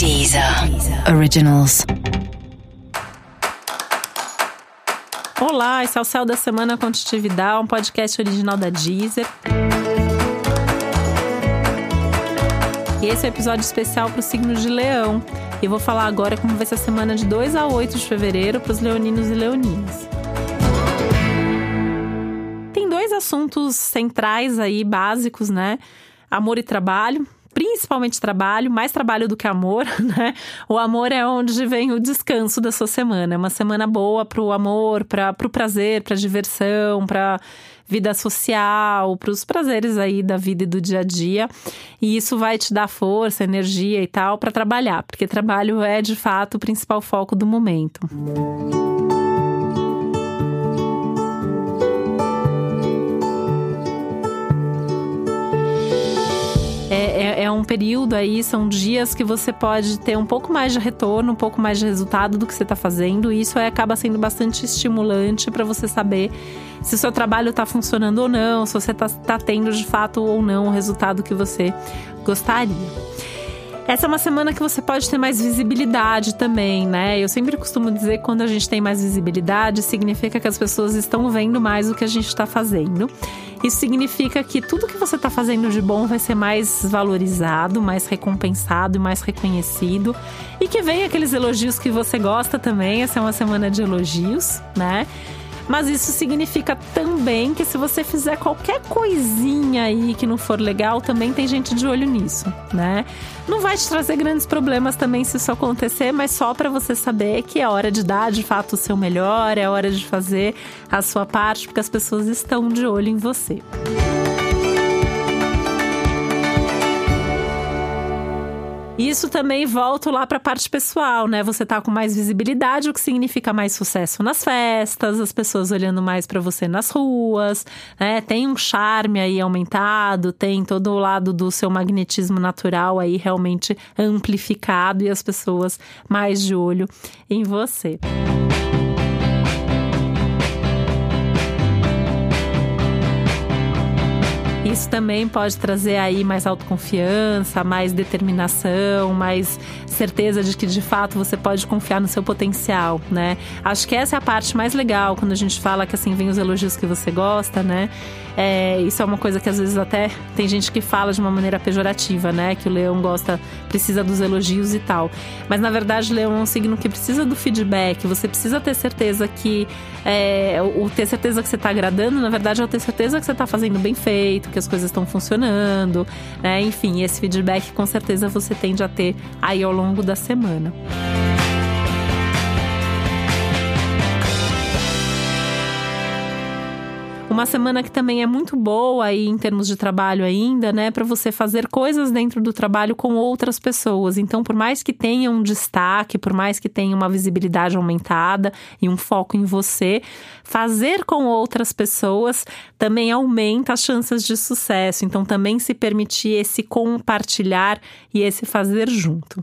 Deezer Originals. Olá, esse é o Céu da Semana Contitividade, um podcast original da Deezer. E esse é o um episódio especial para o signo de Leão. E eu vou falar agora como vai ser a semana de 2 a 8 de fevereiro para os leoninos e leoninas. Tem dois assuntos centrais aí, básicos, né? Amor e trabalho principalmente trabalho, mais trabalho do que amor, né? O amor é onde vem o descanso da sua semana. É uma semana boa para o amor, para o pra prazer, para diversão, para vida social, para os prazeres aí da vida e do dia a dia. E isso vai te dar força, energia e tal para trabalhar, porque trabalho é de fato o principal foco do momento. Música é, é, um período aí, são dias que você pode ter um pouco mais de retorno, um pouco mais de resultado do que você está fazendo. E isso aí acaba sendo bastante estimulante para você saber se o seu trabalho está funcionando ou não, se você está tá tendo de fato ou não o resultado que você gostaria. Essa é uma semana que você pode ter mais visibilidade também, né? Eu sempre costumo dizer que quando a gente tem mais visibilidade, significa que as pessoas estão vendo mais o que a gente está fazendo. Isso significa que tudo que você está fazendo de bom vai ser mais valorizado, mais recompensado e mais reconhecido. E que venha aqueles elogios que você gosta também. Essa é uma semana de elogios, né? Mas isso significa também que se você fizer qualquer coisinha aí que não for legal, também tem gente de olho nisso, né? Não vai te trazer grandes problemas também se isso acontecer, mas só para você saber que é hora de dar de fato o seu melhor, é hora de fazer a sua parte, porque as pessoas estão de olho em você. Isso também volta lá para a parte pessoal, né? Você tá com mais visibilidade, o que significa mais sucesso nas festas, as pessoas olhando mais para você nas ruas, né? Tem um charme aí aumentado, tem todo o lado do seu magnetismo natural aí realmente amplificado e as pessoas mais de olho em você. Música Isso também pode trazer aí mais autoconfiança, mais determinação, mais certeza de que de fato você pode confiar no seu potencial, né? Acho que essa é a parte mais legal quando a gente fala que assim vem os elogios que você gosta, né? É, isso é uma coisa que às vezes até tem gente que fala de uma maneira pejorativa, né? Que o leão gosta, precisa dos elogios e tal. Mas na verdade, leão é um signo que precisa do feedback. Você precisa ter certeza que é, o ter certeza que você está agradando, na verdade, é o ter certeza que você está fazendo bem feito, que as coisas estão funcionando, né? Enfim, esse feedback com certeza você tende a ter aí ao longo da semana. Uma semana que também é muito boa aí em termos de trabalho ainda, né, para você fazer coisas dentro do trabalho com outras pessoas. Então, por mais que tenha um destaque, por mais que tenha uma visibilidade aumentada e um foco em você, fazer com outras pessoas também aumenta as chances de sucesso. Então, também se permitir esse compartilhar e esse fazer junto.